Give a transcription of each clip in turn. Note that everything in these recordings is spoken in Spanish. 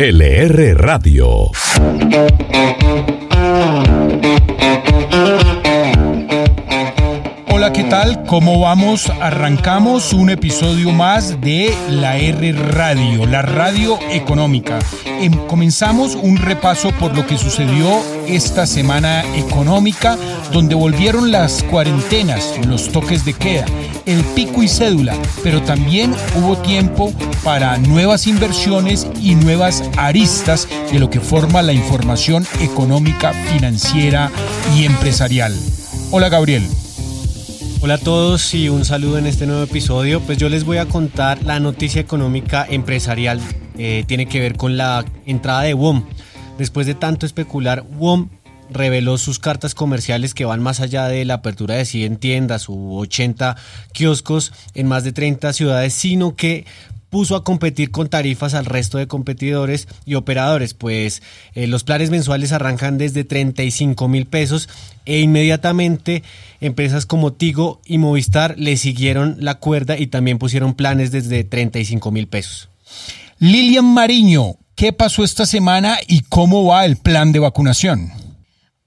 LR Radio. Hola, ¿qué tal? ¿Cómo vamos? Arrancamos un episodio más de la R Radio, la radio económica. Em, comenzamos un repaso por lo que sucedió esta semana económica, donde volvieron las cuarentenas, los toques de queda, el pico y cédula, pero también hubo tiempo para nuevas inversiones y nuevas aristas de lo que forma la información económica, financiera y empresarial. Hola, Gabriel. Hola a todos y un saludo en este nuevo episodio. Pues yo les voy a contar la noticia económica empresarial. Eh, tiene que ver con la entrada de WOM. Después de tanto especular, WOM reveló sus cartas comerciales que van más allá de la apertura de 100 tiendas u 80 kioscos en más de 30 ciudades, sino que puso a competir con tarifas al resto de competidores y operadores, pues eh, los planes mensuales arrancan desde 35 mil pesos e inmediatamente empresas como Tigo y Movistar le siguieron la cuerda y también pusieron planes desde 35 mil pesos. Lilian Mariño, ¿qué pasó esta semana y cómo va el plan de vacunación?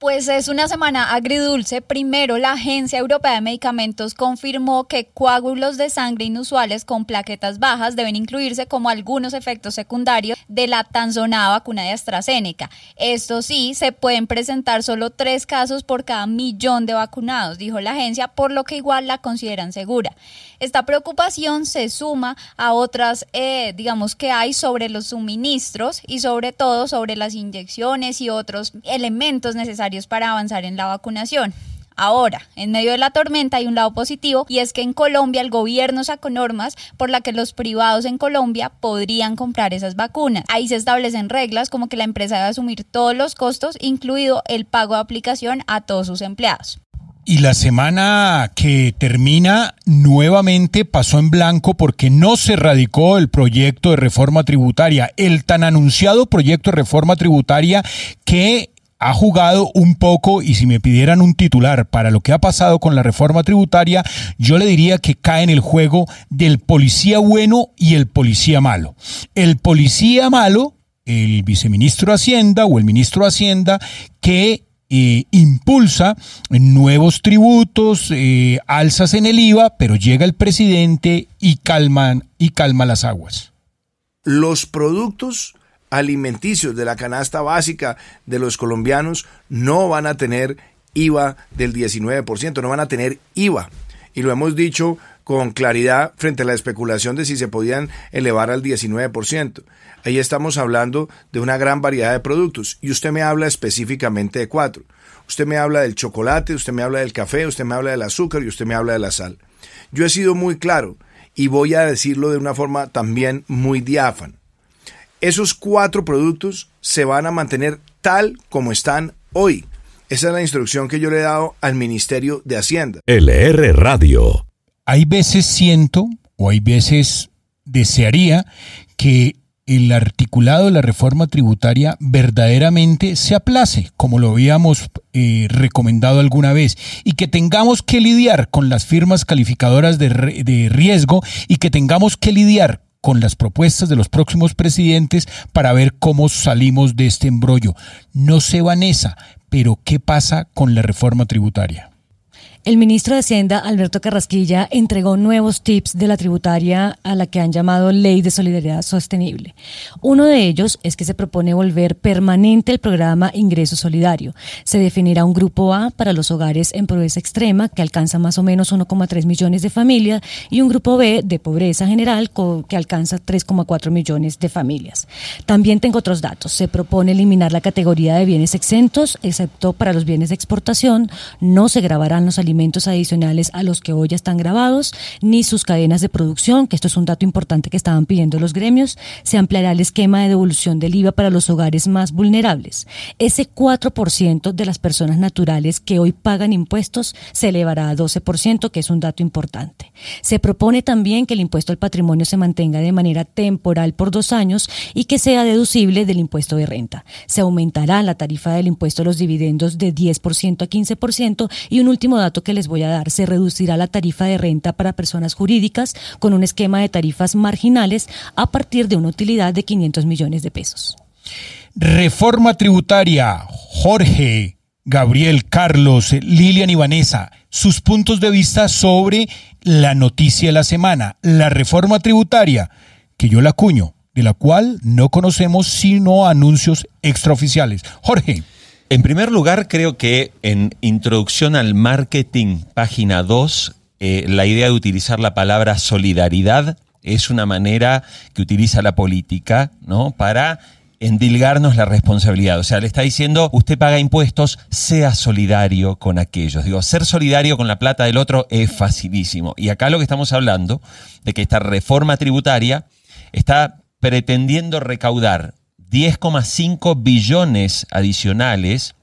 Pues es una semana agridulce. Primero, la Agencia Europea de Medicamentos confirmó que coágulos de sangre inusuales con plaquetas bajas deben incluirse como algunos efectos secundarios de la tan sonada vacuna de AstraZeneca. Esto sí, se pueden presentar solo tres casos por cada millón de vacunados, dijo la agencia, por lo que igual la consideran segura. Esta preocupación se suma a otras, eh, digamos, que hay sobre los suministros y sobre todo sobre las inyecciones y otros elementos necesarios para avanzar en la vacunación. Ahora, en medio de la tormenta hay un lado positivo y es que en Colombia el gobierno sacó normas por la que los privados en Colombia podrían comprar esas vacunas. Ahí se establecen reglas como que la empresa debe asumir todos los costos, incluido el pago de aplicación a todos sus empleados. Y la semana que termina nuevamente pasó en blanco porque no se radicó el proyecto de reforma tributaria, el tan anunciado proyecto de reforma tributaria que ha jugado un poco y si me pidieran un titular para lo que ha pasado con la reforma tributaria, yo le diría que cae en el juego del policía bueno y el policía malo. El policía malo, el viceministro de Hacienda o el ministro de Hacienda, que impulsa nuevos tributos, eh, alzas en el IVA, pero llega el presidente y, calman, y calma las aguas. Los productos alimenticios de la canasta básica de los colombianos no van a tener IVA del 19%, no van a tener IVA. Y lo hemos dicho con claridad frente a la especulación de si se podían elevar al 19%. Ahí estamos hablando de una gran variedad de productos y usted me habla específicamente de cuatro. Usted me habla del chocolate, usted me habla del café, usted me habla del azúcar y usted me habla de la sal. Yo he sido muy claro y voy a decirlo de una forma también muy diáfana. Esos cuatro productos se van a mantener tal como están hoy. Esa es la instrucción que yo le he dado al Ministerio de Hacienda. LR Radio. Hay veces siento o hay veces desearía que el articulado de la reforma tributaria verdaderamente se aplace, como lo habíamos eh, recomendado alguna vez, y que tengamos que lidiar con las firmas calificadoras de, de riesgo y que tengamos que lidiar con las propuestas de los próximos presidentes para ver cómo salimos de este embrollo. No sé, Vanessa, pero ¿qué pasa con la reforma tributaria? El ministro de Hacienda, Alberto Carrasquilla, entregó nuevos tips de la tributaria a la que han llamado Ley de Solidaridad Sostenible. Uno de ellos es que se propone volver permanente el programa Ingreso Solidario. Se definirá un grupo A para los hogares en pobreza extrema, que alcanza más o menos 1,3 millones de familias, y un grupo B de pobreza general, que alcanza 3,4 millones de familias. También tengo otros datos. Se propone eliminar la categoría de bienes exentos, excepto para los bienes de exportación. No se grabarán los alimentos adicionales a los que hoy ya están grabados, ni sus cadenas de producción, que esto es un dato importante que estaban pidiendo los gremios, se ampliará el esquema de devolución del IVA para los hogares más vulnerables. Ese 4% de las personas naturales que hoy pagan impuestos se elevará a 12%, que es un dato importante. Se propone también que el impuesto al patrimonio se mantenga de manera temporal por dos años y que sea deducible del impuesto de renta. Se aumentará la tarifa del impuesto a los dividendos de 10% a 15% y un último dato que les voy a dar. Se reducirá la tarifa de renta para personas jurídicas con un esquema de tarifas marginales a partir de una utilidad de 500 millones de pesos. Reforma tributaria. Jorge, Gabriel, Carlos, Lilian y Vanessa, sus puntos de vista sobre la noticia de la semana, la reforma tributaria, que yo la cuño, de la cual no conocemos sino anuncios extraoficiales. Jorge. En primer lugar, creo que en Introducción al Marketing, página 2, eh, la idea de utilizar la palabra solidaridad es una manera que utiliza la política ¿no? para endilgarnos la responsabilidad. O sea, le está diciendo, usted paga impuestos, sea solidario con aquellos. Digo, ser solidario con la plata del otro es facilísimo. Y acá lo que estamos hablando, de que esta reforma tributaria está pretendiendo recaudar 10,5 billones adicionales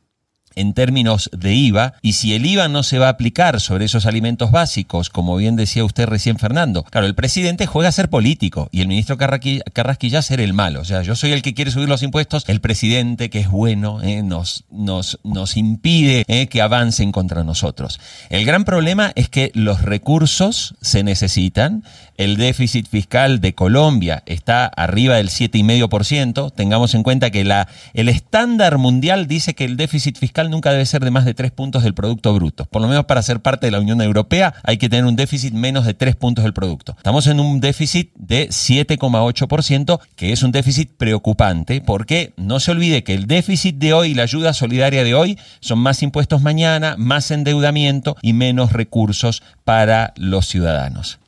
en términos de IVA, y si el IVA no se va a aplicar sobre esos alimentos básicos, como bien decía usted recién Fernando, claro, el presidente juega a ser político y el ministro Carrasquilla, a ser el malo. O sea, yo soy el que quiere subir los impuestos, el presidente que es bueno eh, nos, nos, nos, impide eh, que avancen contra nosotros. El gran problema es que los recursos se necesitan, el déficit fiscal de Colombia está arriba del 7,5%, tengamos en cuenta que la, el estándar mundial dice que el déficit fiscal nunca debe ser de más de 3 puntos del Producto Bruto. Por lo menos para ser parte de la Unión Europea hay que tener un déficit menos de 3 puntos del Producto. Estamos en un déficit de 7,8%, que es un déficit preocupante, porque no se olvide que el déficit de hoy y la ayuda solidaria de hoy son más impuestos mañana, más endeudamiento y menos recursos para los ciudadanos.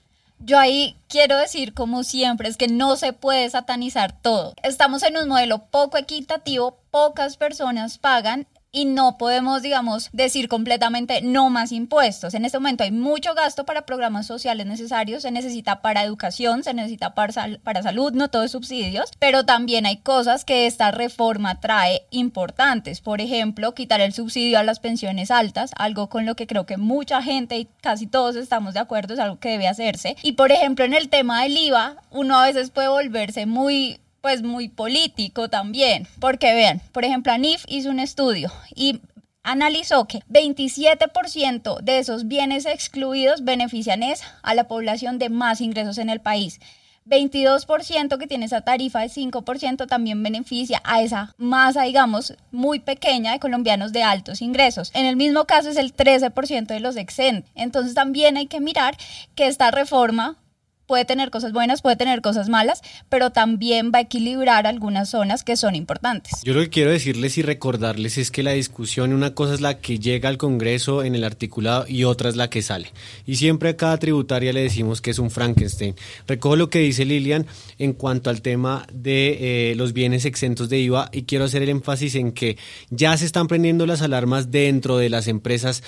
Yo ahí quiero decir, como siempre, es que no se puede satanizar todo. Estamos en un modelo poco equitativo, pocas personas pagan y no podemos, digamos, decir completamente no más impuestos. En este momento hay mucho gasto para programas sociales necesarios, se necesita para educación, se necesita para, para salud, no todo es subsidios, pero también hay cosas que esta reforma trae importantes. Por ejemplo, quitar el subsidio a las pensiones altas, algo con lo que creo que mucha gente y casi todos estamos de acuerdo, es algo que debe hacerse. Y por ejemplo, en el tema del IVA, uno a veces puede volverse muy pues muy político también, porque vean, por ejemplo, ANIF hizo un estudio y analizó que 27% de esos bienes excluidos benefician a la población de más ingresos en el país. 22% que tiene esa tarifa de 5% también beneficia a esa masa, digamos, muy pequeña de colombianos de altos ingresos. En el mismo caso es el 13% de los exentos. Entonces también hay que mirar que esta reforma puede tener cosas buenas, puede tener cosas malas, pero también va a equilibrar algunas zonas que son importantes. Yo lo que quiero decirles y recordarles es que la discusión, una cosa es la que llega al Congreso en el articulado y otra es la que sale. Y siempre a cada tributaria le decimos que es un Frankenstein. Recojo lo que dice Lilian en cuanto al tema de eh, los bienes exentos de IVA y quiero hacer el énfasis en que ya se están prendiendo las alarmas dentro de las empresas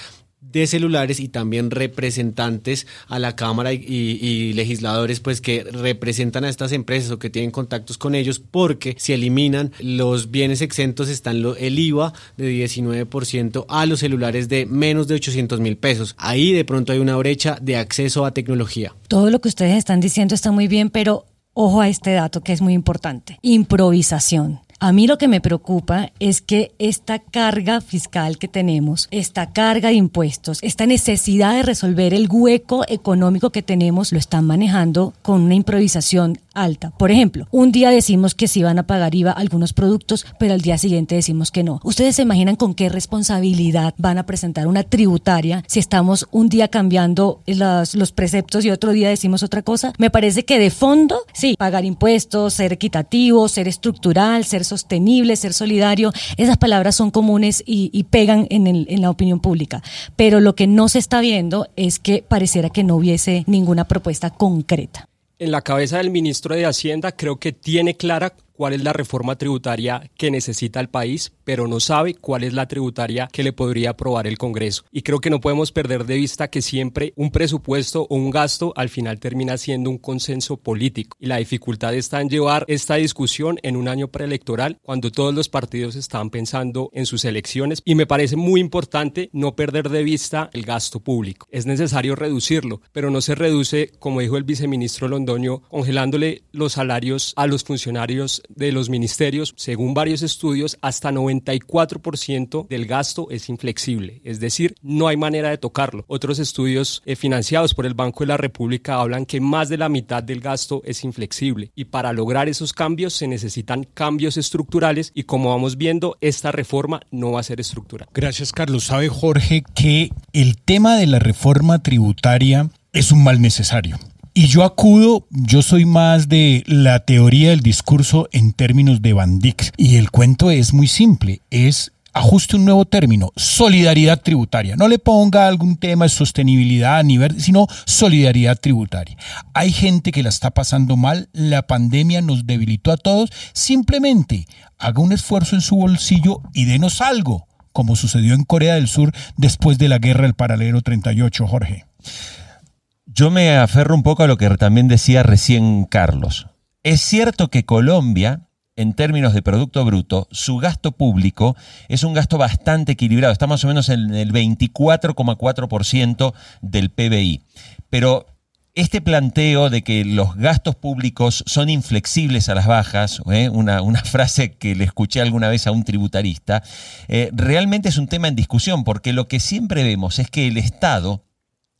de celulares y también representantes a la Cámara y, legisladores pues que representan a estas empresas o que tienen contactos con ellos porque si eliminan los bienes exentos están el IVA de 19% a los celulares de menos de 800 mil pesos. Ahí de pronto hay una brecha de acceso a tecnología. Todo lo que ustedes están diciendo está muy bien, pero ojo a este dato que es muy importante. Improvisación. A mí lo que me preocupa es que esta carga fiscal que tenemos, esta carga de impuestos, esta necesidad de resolver el hueco económico que tenemos, lo están manejando con una improvisación alta. Por ejemplo, un día decimos que sí van a pagar IVA algunos productos, pero al día siguiente decimos que no. ¿Ustedes se imaginan con qué responsabilidad van a presentar una tributaria si estamos un día cambiando los, preceptos y otro día decimos otra cosa? Me parece que de fondo, sí, pagar impuestos, ser equitativo, ser estructural, ser sostenible, ser solidario, esas palabras son comunes y, pegan en, en la opinión pública. Pero lo que no se está viendo es que pareciera que no hubiese ninguna propuesta concreta en la cabeza del ministro de Hacienda creo que tiene clara cuál es la reforma tributaria que necesita el país, pero no sabe cuál es la tributaria que le podría aprobar el Congreso. Y creo que no podemos perder de vista que siempre un presupuesto o un gasto al final termina siendo un consenso político. Y la dificultad está en llevar esta discusión en un año preelectoral cuando todos los partidos están pensando en sus elecciones. Y me parece muy importante no perder de vista el gasto público. Es necesario reducirlo, pero no se reduce, como dijo el viceministro Londoño, congelándole los salarios a los funcionarios de los ministerios, según varios estudios, hasta 94% del gasto es inflexible, es decir, no hay manera de tocarlo. Otros estudios eh, financiados por el Banco de la República hablan que más de la mitad del gasto es inflexible y para lograr esos cambios se necesitan cambios estructurales y como vamos viendo, esta reforma no va a ser estructural. Gracias, Carlos. Sabe Jorge que el tema de la reforma tributaria es un mal necesario. Y yo acudo, yo soy más de la teoría del discurso en términos de Van Dyck. Y el cuento es muy simple, es ajuste un nuevo término, solidaridad tributaria. No le ponga algún tema de sostenibilidad, ni ver, sino solidaridad tributaria. Hay gente que la está pasando mal, la pandemia nos debilitó a todos. Simplemente haga un esfuerzo en su bolsillo y denos algo, como sucedió en Corea del Sur después de la guerra del paralelo 38, Jorge. Yo me aferro un poco a lo que también decía recién Carlos. Es cierto que Colombia, en términos de Producto Bruto, su gasto público es un gasto bastante equilibrado. Está más o menos en el 24,4% del PBI. Pero este planteo de que los gastos públicos son inflexibles a las bajas, ¿eh? una, frase que le escuché alguna vez a un tributarista, eh, realmente es un tema en discusión, porque lo que siempre vemos es que el Estado,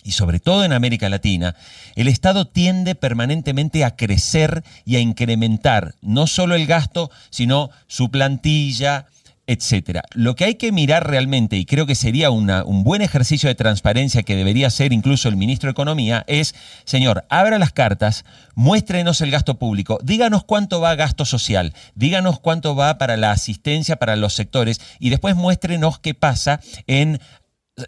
y sobre todo en América Latina, el Estado tiende permanentemente a crecer y a incrementar no solo el gasto, sino su plantilla, etcétera. Lo que hay que mirar realmente, y creo que sería una, un buen ejercicio de transparencia que debería hacer incluso el ministro de Economía, es, señor, abra las cartas, muéstrenos el gasto público, díganos cuánto va gasto social, díganos cuánto va para la asistencia para los sectores y después muéstrenos qué pasa en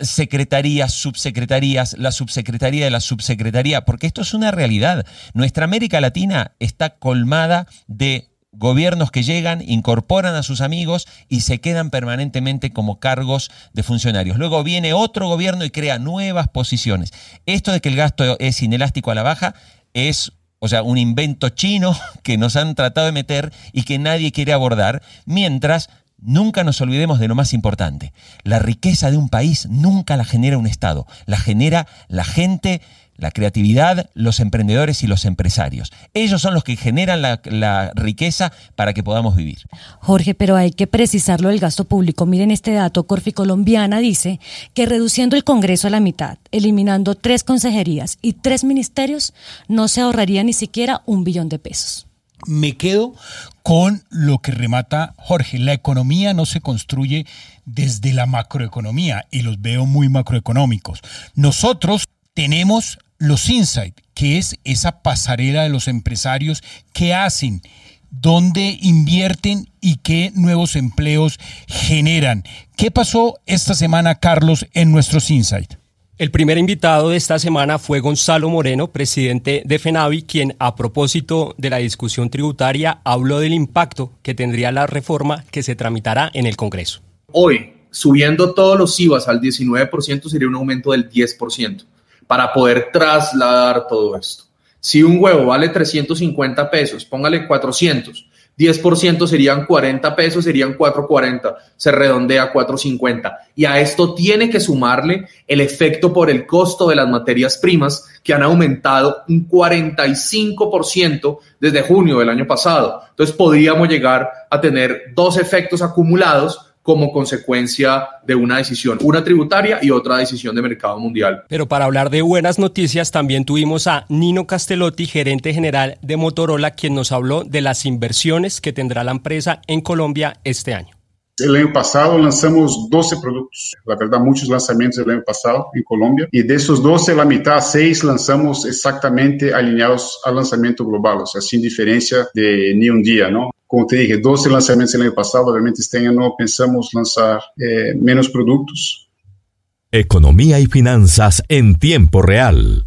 secretarías, subsecretarías, la subsecretaría de la subsecretaría, porque esto es una realidad. Nuestra América Latina está colmada de gobiernos que llegan, incorporan a sus amigos y se quedan permanentemente como cargos de funcionarios. Luego viene otro gobierno y crea nuevas posiciones. Esto de que el gasto es inelástico a la baja es o sea, un invento chino que nos han tratado de meter y que nadie quiere abordar, mientras Nunca nos olvidemos de lo más importante. La riqueza de un país nunca la genera un Estado, la genera la gente, la creatividad, los emprendedores y los empresarios. Ellos son los que generan la, riqueza para que podamos vivir. Jorge, pero hay que precisarlo del gasto público. Miren este dato, Corfi Colombiana dice que reduciendo el Congreso a la mitad, eliminando tres consejerías y tres ministerios, no se ahorraría ni siquiera un billón de pesos me quedo con lo que remata Jorge. La economía no se construye desde la macroeconomía y los veo muy macroeconómicos. Nosotros tenemos los insights, que es esa pasarela de los empresarios que hacen, dónde invierten y qué nuevos empleos generan. ¿Qué pasó esta semana, Carlos, en nuestros insights? El primer invitado de esta semana fue Gonzalo Moreno, presidente de FENAVI, quien a propósito de la discusión tributaria habló del impacto que tendría la reforma que se tramitará en el Congreso. Hoy, subiendo todos los IVAs al 19% sería un aumento del 10% para poder trasladar todo esto. Si un huevo vale 350 pesos, póngale 400 10% serían 40 pesos, serían 4.40, se redondea a 4.50. Y a esto tiene que sumarle el efecto por el costo de las materias primas que han aumentado un 45% desde junio del año pasado. Entonces podríamos llegar a tener dos efectos acumulados como consecuencia de una decisión, una tributaria y otra decisión de mercado mundial. Pero para hablar de buenas noticias, también tuvimos a Nino Castellotti, gerente general de Motorola, quien nos habló de las inversiones que tendrá la empresa en Colombia este año. El año pasado lanzamos 12 productos, la verdad muchos lanzamientos el año pasado en Colombia y de esos 12 la mitad, 6 lanzamos exactamente alineados al lanzamiento global, o sea, sin diferencia de ni un día, ¿no? como te dije, 12 lanzamientos el año pasado, obviamente este año no pensamos lanzar eh, menos productos. Economía y finanzas en tiempo real.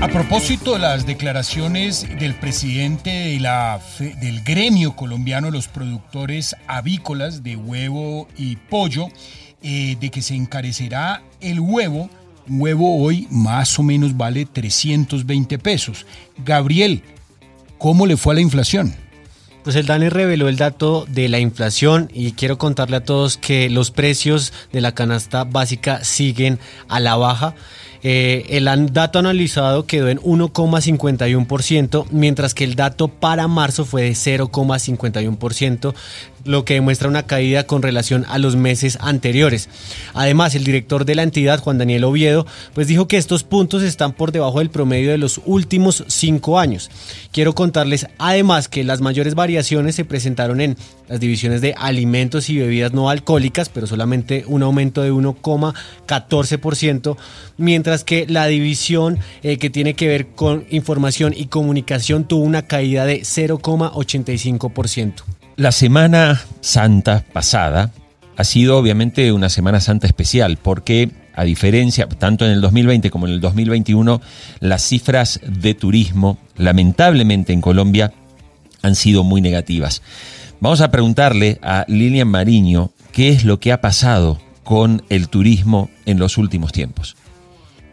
A propósito de las declaraciones del presidente de la, del gremio colombiano de los productores avícolas de huevo y pollo, eh, de que se encarecerá el huevo, un huevo hoy más o menos vale 320 pesos. Gabriel, ¿cómo le fue a la inflación? Pues el DANE reveló el dato de la inflación y quiero contarle a todos que los precios de la canasta básica siguen a la baja. Eh, el dato analizado quedó en 1,51%, mientras que el dato para marzo fue de 0,51%, lo que demuestra una caída con relación a los meses anteriores. Además, el director de la entidad, Juan Daniel Oviedo, pues dijo que estos puntos están por debajo del promedio de los últimos cinco años. Quiero contarles además que las mayores variaciones se presentaron en las divisiones de alimentos y bebidas no alcohólicas, pero solamente un aumento de 1,14%, mientras que la división eh, que tiene que ver con información y comunicación tuvo una caída de 0,85%. La Semana Santa pasada ha sido obviamente una Semana Santa especial porque a diferencia, tanto en el 2020 como en el 2021, las cifras de turismo, lamentablemente en Colombia, han sido muy negativas. Vamos a preguntarle a Lilian Mariño qué es lo que ha pasado con el turismo en los últimos tiempos.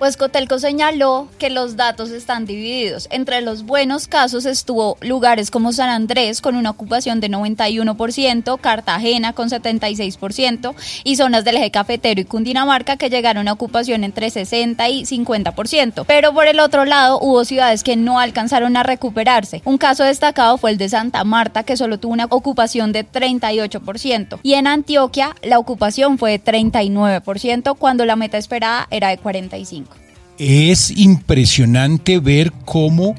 Pues Cotelco señaló que los datos están divididos. Entre los buenos casos estuvo lugares como San Andrés con una ocupación de 91%, Cartagena con 76% y zonas del eje cafetero y Cundinamarca que llegaron a ocupación entre 60 y 50%. Pero por el otro lado hubo ciudades que no alcanzaron a recuperarse. Un caso destacado fue el de Santa Marta que solo tuvo una ocupación de 38% y en Antioquia la ocupación fue de 39% cuando la meta esperada era de 45%. Es impresionante ver cómo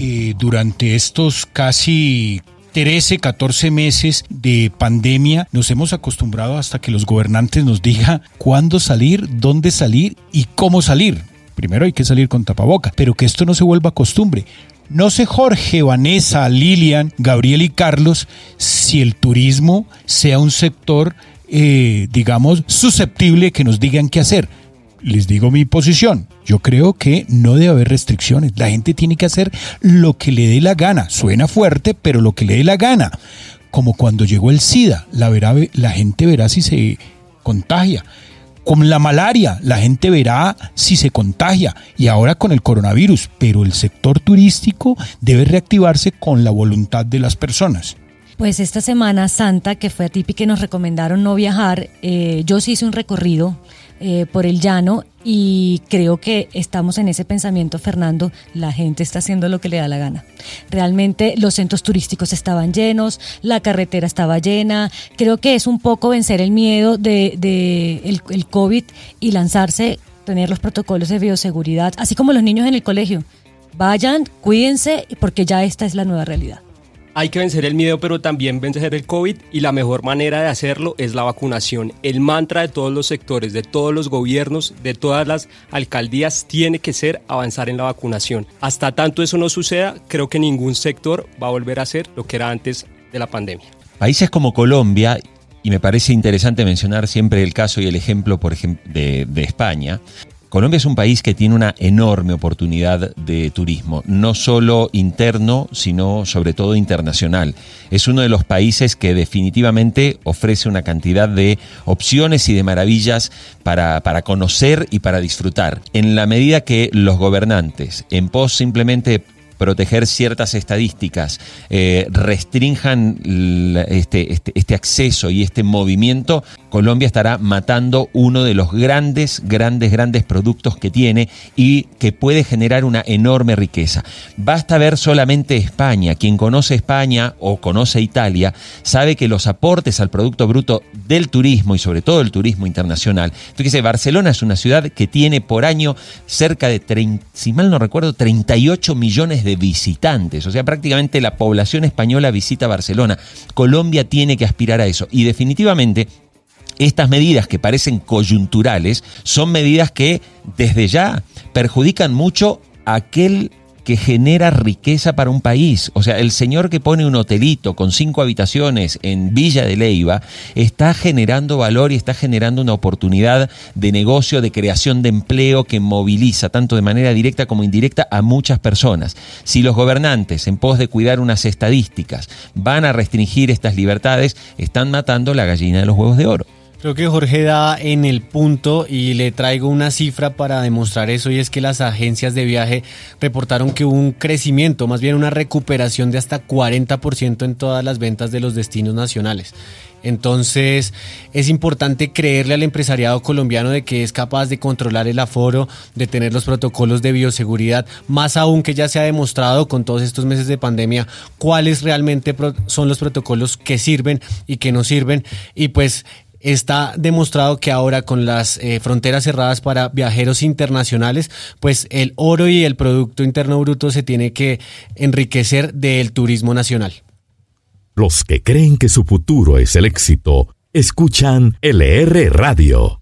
eh, durante estos casi 13, 14 meses de pandemia nos hemos acostumbrado hasta que los gobernantes nos digan cuándo salir, dónde salir y cómo salir. Primero hay que salir con tapaboca, pero que esto no se vuelva costumbre. No sé Jorge, Vanessa, Lilian, Gabriel y Carlos si el turismo sea un sector, eh, digamos, susceptible que nos digan qué hacer les digo mi posición. Yo creo que no debe haber restricciones. La gente tiene que hacer lo que le dé la gana. Suena fuerte, pero lo que le dé la gana. Como cuando llegó el SIDA, la, gente verá si se contagia. Con la malaria, la gente verá si se contagia. Y ahora con el coronavirus. Pero el sector turístico debe reactivarse con la voluntad de las personas. Pues esta Semana Santa, que fue atípica y nos recomendaron no viajar, eh, yo sí hice un recorrido eh, por el llano y creo que estamos en ese pensamiento, Fernando, la gente está haciendo lo que le da la gana. Realmente los centros turísticos estaban llenos, la carretera estaba llena, creo que es un poco vencer el miedo de, el, el COVID y lanzarse, tener los protocolos de bioseguridad, así como los niños en el colegio. Vayan, cuídense, porque ya esta es la nueva realidad. Hay que vencer el miedo, pero también vencer el COVID y la mejor manera de hacerlo es la vacunación. El mantra de todos los sectores, de todos los gobiernos, de todas las alcaldías tiene que ser avanzar en la vacunación. Hasta tanto eso no suceda, creo que ningún sector va a volver a ser lo que era antes de la pandemia. Países como Colombia y me parece interesante mencionar siempre el caso y el ejemplo, por ejemplo, de, de, España, Colombia es un país que tiene una enorme oportunidad de turismo, no solo interno, sino sobre todo internacional. Es uno de los países que definitivamente ofrece una cantidad de opciones y de maravillas para, para conocer y para disfrutar. En la medida que los gobernantes, en pos simplemente proteger ciertas estadísticas, eh, restrinjan este, este, este, acceso y este movimiento, Colombia estará matando uno de los grandes, grandes, grandes productos que tiene y que puede generar una enorme riqueza. Basta ver solamente España. Quien conoce España o conoce Italia sabe que los aportes al Producto Bruto del turismo y sobre todo el turismo internacional. Fíjese, Barcelona es una ciudad que tiene por año cerca de, 30, si mal no recuerdo, 38 millones de visitantes. O sea, prácticamente la población española visita Barcelona. Colombia tiene que aspirar a eso. Y definitivamente estas medidas que parecen coyunturales son medidas que desde ya perjudican mucho a aquel que genera riqueza para un país. O sea, el señor que pone un hotelito con cinco habitaciones en Villa de Leiva está generando valor y está generando una oportunidad de negocio, de creación de empleo que moviliza tanto de manera directa como indirecta a muchas personas. Si los gobernantes, en pos de cuidar unas estadísticas, van a restringir estas libertades, están matando la gallina de los huevos de oro. Creo que Jorge da en el punto y le traigo una cifra para demostrar eso y es que las agencias de viaje reportaron que hubo un crecimiento, más bien una recuperación de hasta 40% en todas las ventas de los destinos nacionales. Entonces es importante creerle al empresariado colombiano de que es capaz de controlar el aforo, de tener los protocolos de bioseguridad, más aún que ya se ha demostrado con todos estos meses de pandemia cuáles realmente son los protocolos que sirven y que no sirven. Y pues está demostrado que ahora con las eh, fronteras cerradas para viajeros internacionales, pues el oro y el Producto Interno Bruto se tiene que enriquecer del turismo nacional. Los que creen que su futuro es el éxito, escuchan LR Radio.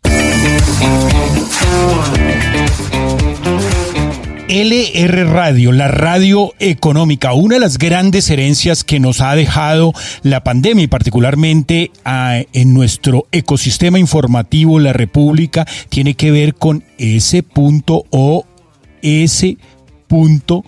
LR Radio, la radio económica, una de las grandes herencias que nos ha dejado la pandemia y particularmente ah, en nuestro ecosistema informativo, la República, tiene que ver con ese punto o ese punto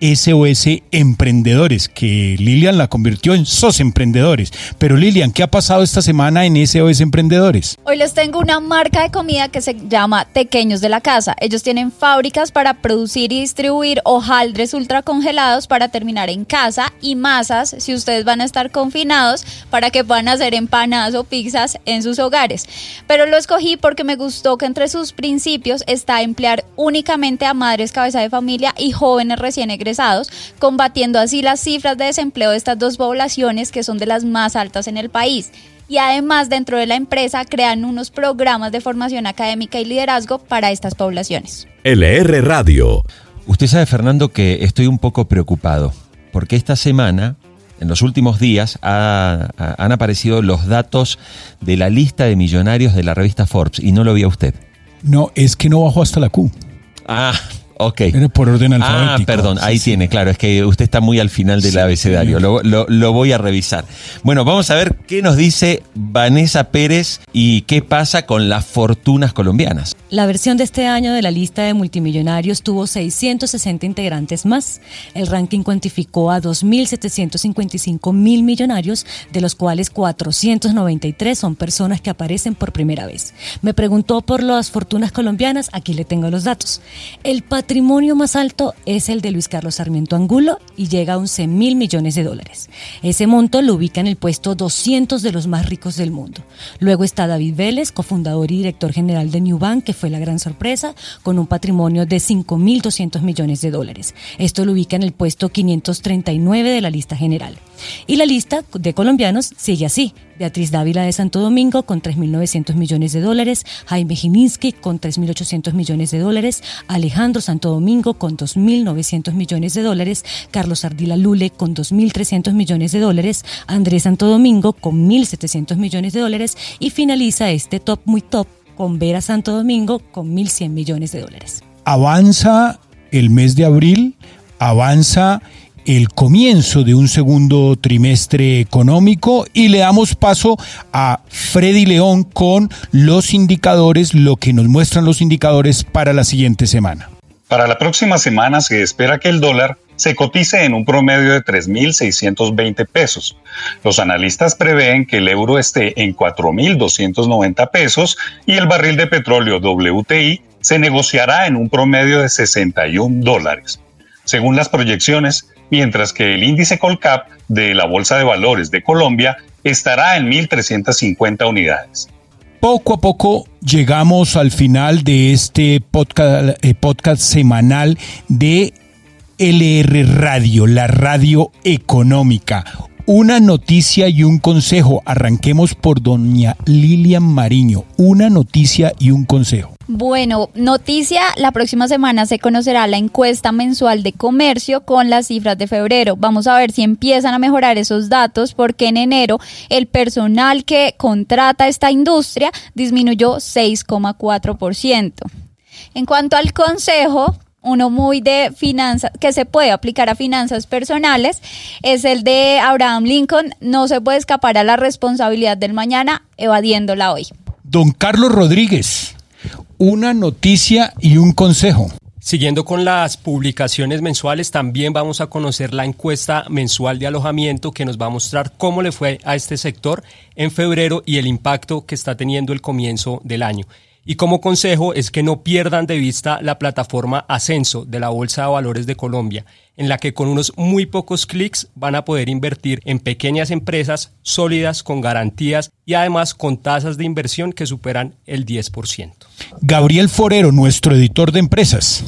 SOS Emprendedores, que Lilian la convirtió en SOS Emprendedores. Pero Lilian, ¿qué ha pasado esta semana en SOS Emprendedores? Hoy les tengo una marca de comida que se llama Tequeños de la Casa. Ellos tienen fábricas para producir y distribuir hojaldres ultracongelados para terminar en casa y masas si ustedes van a estar confinados para que puedan hacer empanadas o pizzas en sus hogares. Pero lo escogí porque me gustó que entre sus principios está emplear únicamente a madres cabeza de familia y jóvenes recién egresados combatiendo así las cifras de desempleo de estas dos poblaciones que son de las más altas en el país. Y además dentro de la empresa crean unos programas de formación académica y liderazgo para estas poblaciones. LR Radio. Usted sabe, Fernando, que estoy un poco preocupado, porque esta semana en los últimos días han aparecido los datos de la lista de millonarios de la revista Forbes y no lo vio usted. No, es que no bajó hasta la Q. Ah, Ok. por orden ah, alfabético. Ah, perdón, ahí tiene, claro, es que usted está muy al final del abecedario, lo, lo, voy a revisar. Bueno, vamos a ver qué nos dice Vanessa Pérez y qué pasa con las fortunas colombianas. La versión de este año de la lista de multimillonarios tuvo 660 integrantes más. El ranking cuantificó a 2.755 mil millonarios, de los cuales 493 son personas que aparecen por primera vez. Me preguntó por las fortunas colombianas, aquí le tengo los datos. El patrimonio más alto es el de Luis Carlos Sarmiento Angulo y llega a 11 mil millones de dólares. Ese monto lo ubica en el puesto 200 de los más ricos del mundo. Luego está David Vélez, cofundador y director general de New Bank, que fue la gran sorpresa, con un patrimonio de 5.200 millones de dólares. Esto lo ubica en el puesto 539 de la lista general. Y la lista de colombianos sigue así. Beatriz Dávila de Santo Domingo con 3.900 millones de dólares, Jaime Jiminski con 3.800 millones de dólares, Alejandro Santo Domingo con 2.900 millones de dólares, Carlos Ardila Lule con 2.300 millones de dólares, Andrés Santo Domingo con 1.700 millones de dólares y finaliza este top muy top con Vera Santo Domingo con 1.100 millones de dólares. Avanza el mes de abril, avanza el comienzo de un segundo trimestre económico y le damos paso a Freddy León con los indicadores, lo que nos muestran los indicadores para la siguiente semana. Para la próxima semana se espera que el dólar se cotice en un promedio de 3.620 pesos. Los analistas prevén que el euro esté en 4.290 pesos y el barril de petróleo WTI se negociará en un promedio de 61 dólares. Según las proyecciones, mientras que el índice Colcap de la Bolsa de Valores de Colombia estará en 1.350 unidades. Poco a poco llegamos al final de este podcast, eh, podcast semanal de LR Radio, la radio económica. Una noticia y un consejo. Arranquemos por doña Lilian Mariño. Una noticia y un consejo. Bueno, noticia, la próxima semana se conocerá la encuesta mensual de comercio con las cifras de febrero. Vamos a ver si empiezan a mejorar esos datos porque en enero el personal que contrata esta industria disminuyó 6,4%. En cuanto al consejo, uno muy de finanzas, que se puede aplicar a finanzas personales, es el de Abraham Lincoln, no se puede escapar a la responsabilidad del mañana evadiéndola hoy. Don Carlos Rodríguez, una noticia y un consejo. Siguiendo con las publicaciones mensuales, también vamos a conocer la encuesta mensual de alojamiento que nos va a mostrar cómo le fue a este sector en febrero y el impacto que está teniendo el comienzo del año. Y como consejo es que no pierdan de vista la plataforma Ascenso de la Bolsa de Valores de Colombia, en la que con unos muy pocos clics van a poder invertir en pequeñas empresas sólidas con garantías y además con tasas de inversión que superan el 10%. Gabriel Forero, nuestro editor de empresas.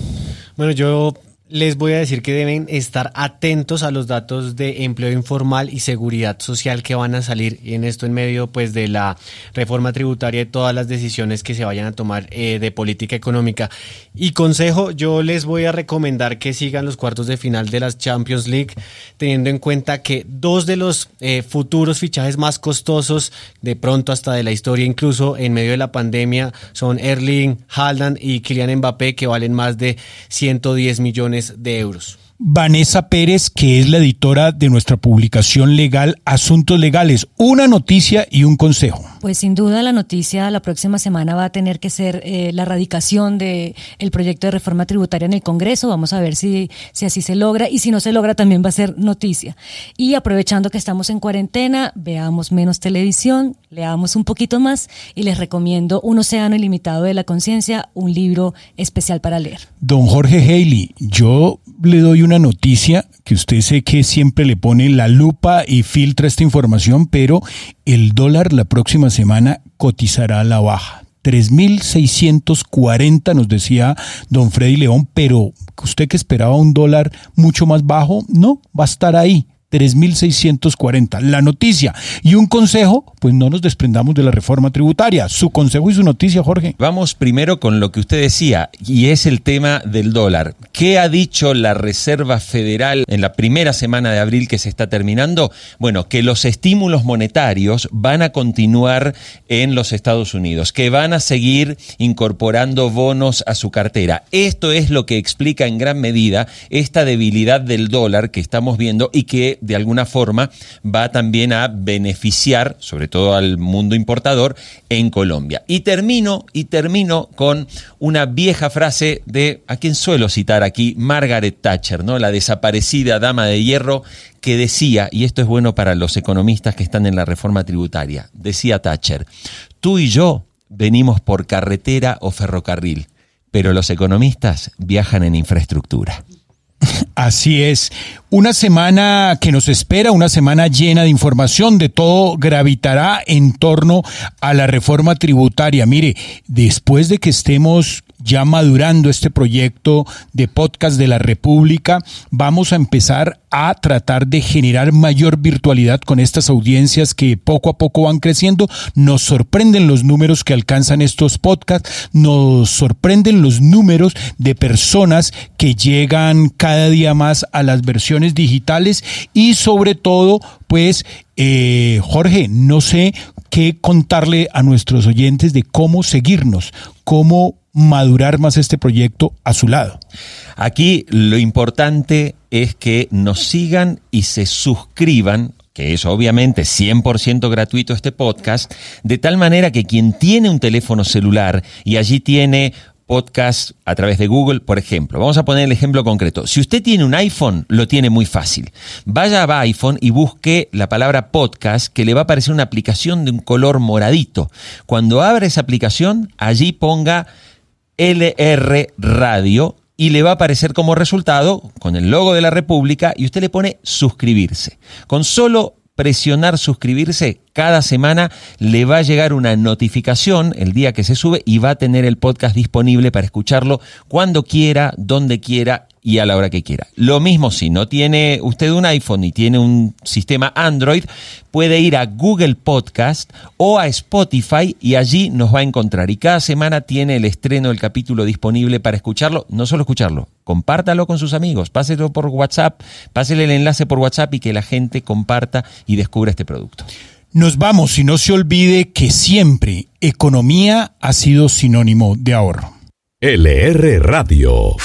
Bueno, yo les voy a decir que deben estar atentos a los datos de empleo informal y seguridad social que van a salir en esto en medio pues de la reforma tributaria y todas las decisiones que se vayan a tomar eh, de política económica. Y consejo, yo les voy a recomendar que sigan los cuartos de final de las Champions League, teniendo en cuenta que dos de los eh, futuros fichajes más costosos, de pronto hasta de la historia, incluso en medio de la pandemia, son Erling Haaland y Kylian Mbappé, que valen más de 110 millones de euros. Vanessa Pérez, que es la editora de nuestra publicación legal Asuntos Legales. Una noticia y un consejo. Pues sin duda la noticia la próxima semana va a tener que ser eh, la radicación del el proyecto de reforma tributaria en el Congreso. Vamos a ver si, si así se logra y si no se logra también va a ser noticia. Y aprovechando que estamos en cuarentena, veamos menos televisión, leamos un poquito más y les recomiendo Un Océano Ilimitado de la Conciencia, un libro especial para leer. Don Jorge Haley, yo le doy una noticia que usted sé que siempre le pone la lupa y filtra esta información, pero el dólar la próxima semana cotizará a la baja. 3.640 nos decía don Freddy León, pero usted que esperaba un dólar mucho más bajo, no, va a estar ahí, 3.640. La noticia y un consejo, pues no nos desprendamos de la reforma tributaria. Su consejo y su noticia, Jorge. Vamos primero con lo que usted decía, y es el tema del dólar. ¿Qué ha dicho la Reserva Federal en la primera semana de abril que se está terminando? Bueno, que los estímulos monetarios van a continuar en los Estados Unidos, que van a seguir incorporando bonos a su cartera. Esto es lo que explica en gran medida esta debilidad del dólar que estamos viendo y que de alguna forma va también a beneficiar, sobre todo al mundo importador, en Colombia. Y termino, y termino con una vieja frase de a quien suelo citar aquí, Margaret Thatcher, ¿no? La desaparecida dama de hierro que decía, y esto es bueno para los economistas que están en la reforma tributaria, decía Thatcher, tú y yo venimos por carretera o ferrocarril, pero los economistas viajan en infraestructura. Así es. Una semana que nos espera, una semana llena de información, de todo gravitará en torno a la reforma tributaria. Mire, después de que estemos ya madurando este proyecto de podcast de la República, vamos a empezar a tratar de generar mayor virtualidad con estas audiencias que poco a poco van creciendo. Nos sorprenden los números que alcanzan estos podcasts, nos sorprenden los números de personas que llegan cada día más a las versiones digitales y sobre todo, pues, eh, Jorge, no sé qué contarle a nuestros oyentes de cómo seguirnos, cómo madurar más este proyecto a su lado. Aquí lo importante es que nos sigan y se suscriban que es obviamente 100% gratuito este podcast, de tal manera que quien tiene un teléfono celular y allí tiene podcast a través de Google, por ejemplo. Vamos a poner el ejemplo concreto. Si usted tiene un iPhone, lo tiene muy fácil. Vaya a iPhone y busque la palabra podcast, que le va a aparecer una aplicación de un color moradito. Cuando abra esa aplicación, allí ponga LR Radio y le va a aparecer como resultado con el logo de la República y usted le pone suscribirse. Con solo presionar suscribirse, cada semana le va a llegar una notificación el día que se sube y va a tener el podcast disponible para escucharlo cuando quiera, donde quiera y a la hora que quiera. Lo mismo si no tiene usted un iPhone y tiene un sistema Android, puede ir a Google Podcast o a Spotify y allí nos va a encontrar. Y cada semana tiene el estreno del capítulo disponible para escucharlo. No solo escucharlo, compártalo con sus amigos, páselo por WhatsApp, pásele el enlace por WhatsApp y que la gente comparta y descubra este producto. Nos vamos y no se olvide que siempre economía ha sido sinónimo de ahorro. LR Radio.